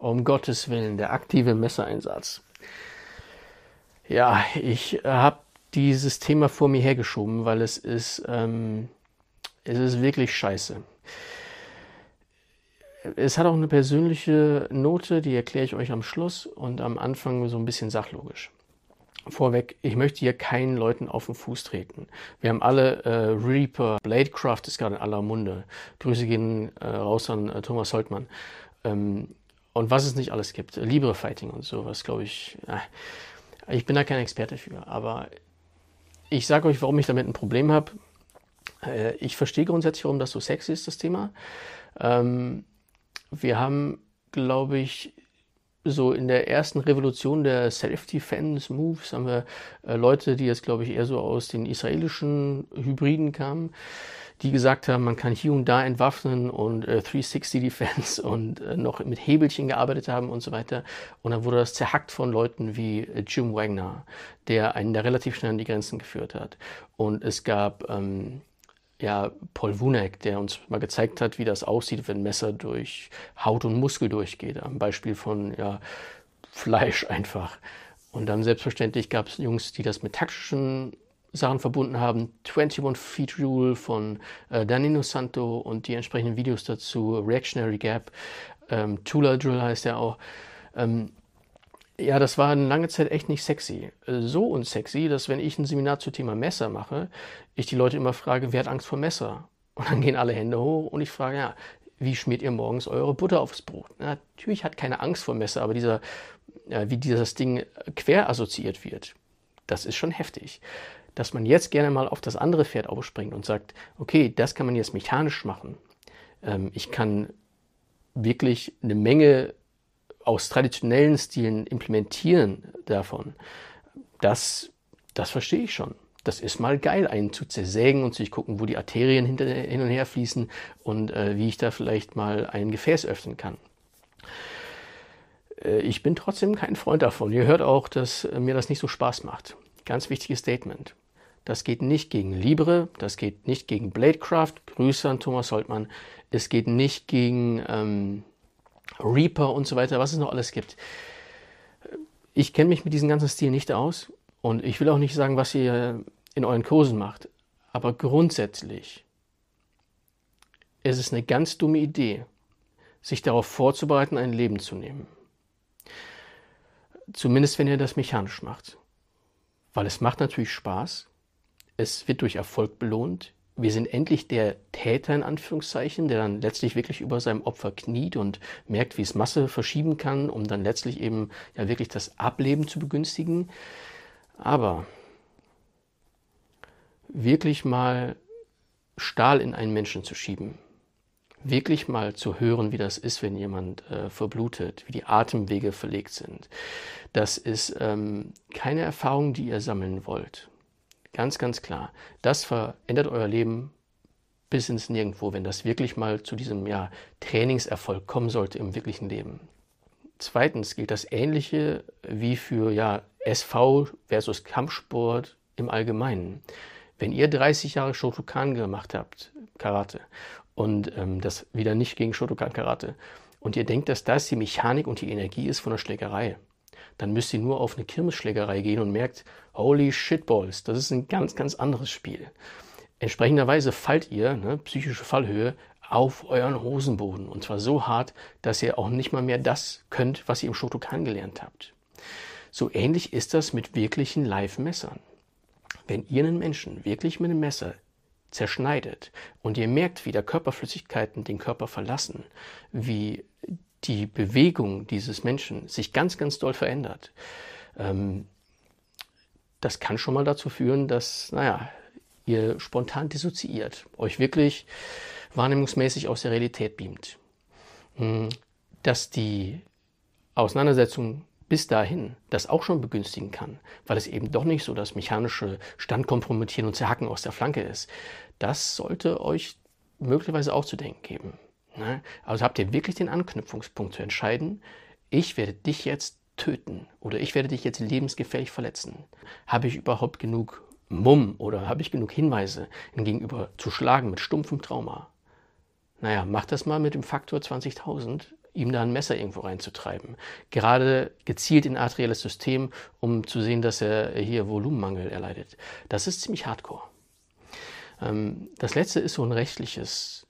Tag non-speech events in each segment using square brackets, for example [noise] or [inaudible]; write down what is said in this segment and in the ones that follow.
Um Gottes Willen, der aktive Messereinsatz. Ja, ich habe dieses Thema vor mir hergeschoben, weil es ist, ähm, es ist wirklich scheiße. Es hat auch eine persönliche Note, die erkläre ich euch am Schluss und am Anfang so ein bisschen sachlogisch. Vorweg, ich möchte hier keinen Leuten auf den Fuß treten. Wir haben alle äh, Reaper, Bladecraft ist gerade in aller Munde. Grüße gehen äh, raus an äh, Thomas Holtmann. Ähm, und was es nicht alles gibt. Libre Fighting und sowas, glaube ich. Äh, ich bin da kein Experte für, aber ich sage euch, warum ich damit ein Problem habe. Äh, ich verstehe grundsätzlich, warum das so sexy ist, das Thema. Ähm, wir haben, glaube ich, so in der ersten Revolution der Self-Defense-Moves haben wir äh, Leute, die jetzt, glaube ich, eher so aus den israelischen Hybriden kamen, die gesagt haben, man kann hier und da entwaffnen und äh, 360 Defense [laughs] und äh, noch mit Hebelchen gearbeitet haben und so weiter. Und dann wurde das zerhackt von Leuten wie äh, Jim Wagner, der einen da relativ schnell an die Grenzen geführt hat. Und es gab ähm, ja, Paul Wunek, der uns mal gezeigt hat, wie das aussieht, wenn Messer durch Haut und Muskel durchgeht. Am Beispiel von ja, Fleisch [laughs] einfach. Und dann selbstverständlich gab es Jungs, die das mit taktischen Sachen verbunden haben. 21 Feet Rule von äh, Danilo Santo und die entsprechenden Videos dazu. Reactionary Gap. Ähm, Tula Drill heißt er auch. Ähm, ja, das war eine lange Zeit echt nicht sexy. So unsexy, dass wenn ich ein Seminar zum Thema Messer mache, ich die Leute immer frage, wer hat Angst vor Messer? Und dann gehen alle Hände hoch und ich frage, ja, wie schmiert ihr morgens eure Butter aufs Brot? Na, natürlich hat keine Angst vor Messer, aber dieser, ja, wie dieses Ding quer assoziiert wird, das ist schon heftig. Dass man jetzt gerne mal auf das andere Pferd aufspringt und sagt, okay, das kann man jetzt mechanisch machen. Ähm, ich kann wirklich eine Menge aus traditionellen Stilen implementieren davon, das, das verstehe ich schon. Das ist mal geil, einen zu zersägen und sich gucken, wo die Arterien hinter, hin und her fließen und äh, wie ich da vielleicht mal ein Gefäß öffnen kann. Äh, ich bin trotzdem kein Freund davon. Ihr hört auch, dass äh, mir das nicht so Spaß macht. Ganz wichtiges Statement. Das geht nicht gegen Libre, das geht nicht gegen Bladecraft. Grüße an Thomas Holtmann. Es geht nicht gegen ähm, Reaper und so weiter, was es noch alles gibt. Ich kenne mich mit diesem ganzen Stil nicht aus und ich will auch nicht sagen, was ihr in euren Kursen macht. Aber grundsätzlich ist es eine ganz dumme Idee, sich darauf vorzubereiten, ein Leben zu nehmen. Zumindest wenn ihr das mechanisch macht. Weil es macht natürlich Spaß. Es wird durch Erfolg belohnt wir sind endlich der Täter in Anführungszeichen, der dann letztlich wirklich über seinem Opfer kniet und merkt, wie es Masse verschieben kann, um dann letztlich eben ja wirklich das Ableben zu begünstigen. Aber wirklich mal Stahl in einen Menschen zu schieben, wirklich mal zu hören, wie das ist, wenn jemand äh, verblutet, wie die Atemwege verlegt sind, das ist ähm, keine Erfahrung, die ihr sammeln wollt. Ganz, ganz klar. Das verändert euer Leben bis ins Nirgendwo, wenn das wirklich mal zu diesem ja, Trainingserfolg kommen sollte im wirklichen Leben. Zweitens gilt das Ähnliche wie für ja, SV versus Kampfsport im Allgemeinen. Wenn ihr 30 Jahre Shotokan gemacht habt, Karate, und ähm, das wieder nicht gegen Shotokan Karate, und ihr denkt, dass das die Mechanik und die Energie ist von der Schlägerei, dann müsst ihr nur auf eine Kirmesschlägerei gehen und merkt, holy shitballs, das ist ein ganz, ganz anderes Spiel. Entsprechenderweise fallt ihr, ne, psychische Fallhöhe, auf euren Hosenboden. Und zwar so hart, dass ihr auch nicht mal mehr das könnt, was ihr im Shotokan gelernt habt. So ähnlich ist das mit wirklichen Live-Messern. Wenn ihr einen Menschen wirklich mit einem Messer zerschneidet und ihr merkt, wie der Körperflüssigkeiten den Körper verlassen, wie die Bewegung dieses Menschen sich ganz, ganz doll verändert, ähm, das kann schon mal dazu führen, dass, naja, ihr spontan dissoziiert, euch wirklich wahrnehmungsmäßig aus der Realität beamt. Hm, dass die Auseinandersetzung bis dahin das auch schon begünstigen kann, weil es eben doch nicht so das mechanische Standkompromittieren und Zerhacken aus der Flanke ist, das sollte euch möglicherweise auch zu denken geben. Ne? Also habt ihr wirklich den Anknüpfungspunkt zu entscheiden, ich werde dich jetzt töten oder ich werde dich jetzt lebensgefährlich verletzen. Habe ich überhaupt genug Mumm oder habe ich genug Hinweise, ihn gegenüber zu schlagen mit stumpfem Trauma? Naja, macht das mal mit dem Faktor 20.000. ihm da ein Messer irgendwo reinzutreiben. Gerade gezielt in arterielles System, um zu sehen, dass er hier Volumenmangel erleidet. Das ist ziemlich hardcore. Ähm, das letzte ist so ein rechtliches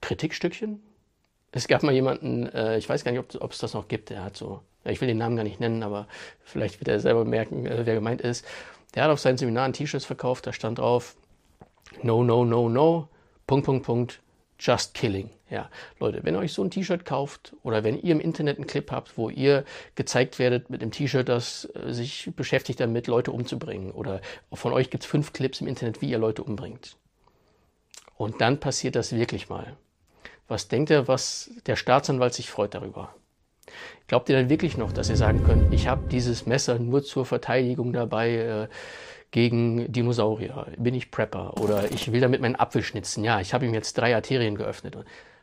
Kritikstückchen. Es gab mal jemanden, äh, ich weiß gar nicht, ob es das noch gibt, der hat so, ich will den Namen gar nicht nennen, aber vielleicht wird er selber merken, äh, wer gemeint ist. Der hat auf seinen Seminaren T-Shirts verkauft, da stand drauf, no, no, no, no, Punkt, Punkt, Punkt, just killing. Ja, Leute, wenn ihr euch so ein T-Shirt kauft oder wenn ihr im Internet einen Clip habt, wo ihr gezeigt werdet mit einem T-Shirt, das äh, sich beschäftigt damit, Leute umzubringen oder von euch gibt es fünf Clips im Internet, wie ihr Leute umbringt. Und dann passiert das wirklich mal. Was denkt ihr, was der Staatsanwalt sich freut darüber? Glaubt ihr dann wirklich noch, dass ihr sagen könnt, ich habe dieses Messer nur zur Verteidigung dabei äh, gegen Dinosaurier? Bin ich Prepper? Oder ich will damit meinen Apfel schnitzen? Ja, ich habe ihm jetzt drei Arterien geöffnet.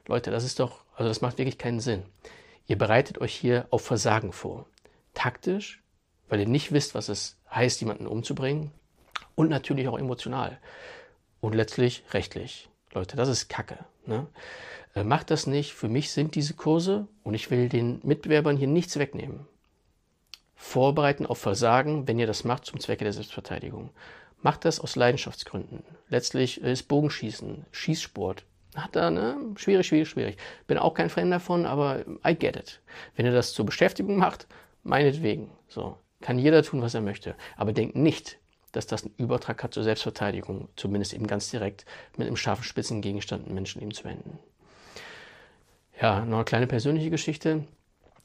Leute, das ist doch, also das macht wirklich keinen Sinn. Ihr bereitet euch hier auf Versagen vor. Taktisch, weil ihr nicht wisst, was es heißt, jemanden umzubringen. Und natürlich auch emotional. Und letztlich rechtlich. Leute, das ist Kacke. Ne? Äh, macht das nicht. Für mich sind diese Kurse, und ich will den Mitbewerbern hier nichts wegnehmen, vorbereiten auf Versagen, wenn ihr das macht zum Zwecke der Selbstverteidigung. Macht das aus Leidenschaftsgründen. Letztlich ist Bogenschießen, Schießsport, hat da, ne? Schwierig, schwierig, schwierig. Bin auch kein Fan davon, aber I get it. Wenn ihr das zur Beschäftigung macht, meinetwegen. So. Kann jeder tun, was er möchte. Aber denkt nicht, dass das einen Übertrag hat zur Selbstverteidigung, zumindest eben ganz direkt mit einem scharfen Spitzengegenstand ein Menschenleben zu enden. Ja, noch eine kleine persönliche Geschichte.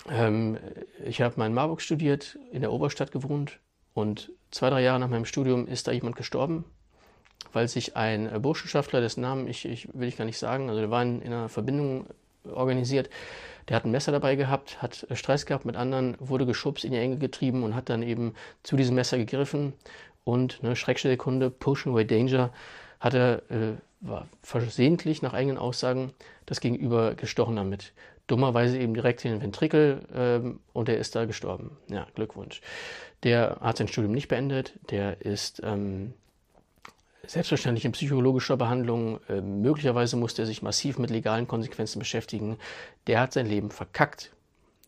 Ähm, ich habe mal in Marburg studiert, in der Oberstadt gewohnt und zwei, drei Jahre nach meinem Studium ist da jemand gestorben weil sich ein Burschenschaftler, dessen Namen ich, ich will ich gar nicht sagen, also der war in, in einer Verbindung organisiert, der hat ein Messer dabei gehabt, hat Stress gehabt mit anderen, wurde geschubst, in die Enge getrieben und hat dann eben zu diesem Messer gegriffen und ne, Schreckstellkunde, Pushing Away Danger, hat er äh, war versehentlich nach eigenen Aussagen das Gegenüber gestochen damit. Dummerweise eben direkt in den Ventrikel ähm, und er ist da gestorben. Ja, Glückwunsch. Der hat sein Studium nicht beendet, der ist ähm, selbstverständlich in psychologischer Behandlung. Äh, möglicherweise musste er sich massiv mit legalen Konsequenzen beschäftigen. Der hat sein Leben verkackt.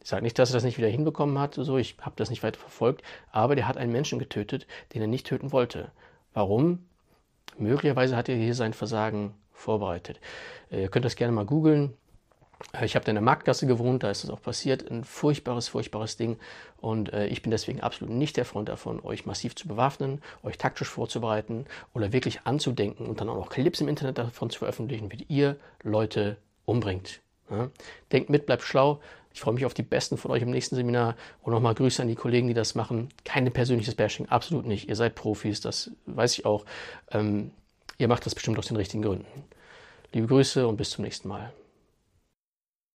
Ich sage nicht, dass er das nicht wieder hinbekommen hat, so, ich habe das nicht weiter verfolgt, aber der hat einen Menschen getötet, den er nicht töten wollte. Warum? Möglicherweise hat er hier sein Versagen vorbereitet. Äh, ihr könnt das gerne mal googeln. Äh, ich habe da in der Marktgasse gewohnt, da ist das auch passiert. Ein furchtbares, furchtbares Ding. Und äh, ich bin deswegen absolut nicht der Freund davon, euch massiv zu bewaffnen, euch taktisch vorzubereiten oder wirklich anzudenken und dann auch noch Clips im Internet davon zu veröffentlichen, wie ihr Leute umbringt. Ja? Denkt mit, bleibt schlau. Ich freue mich auf die Besten von euch im nächsten Seminar und nochmal Grüße an die Kollegen, die das machen. Keine persönliches Bashing, absolut nicht. Ihr seid Profis, das weiß ich auch. Ähm, ihr macht das bestimmt aus den richtigen Gründen. Liebe Grüße und bis zum nächsten Mal.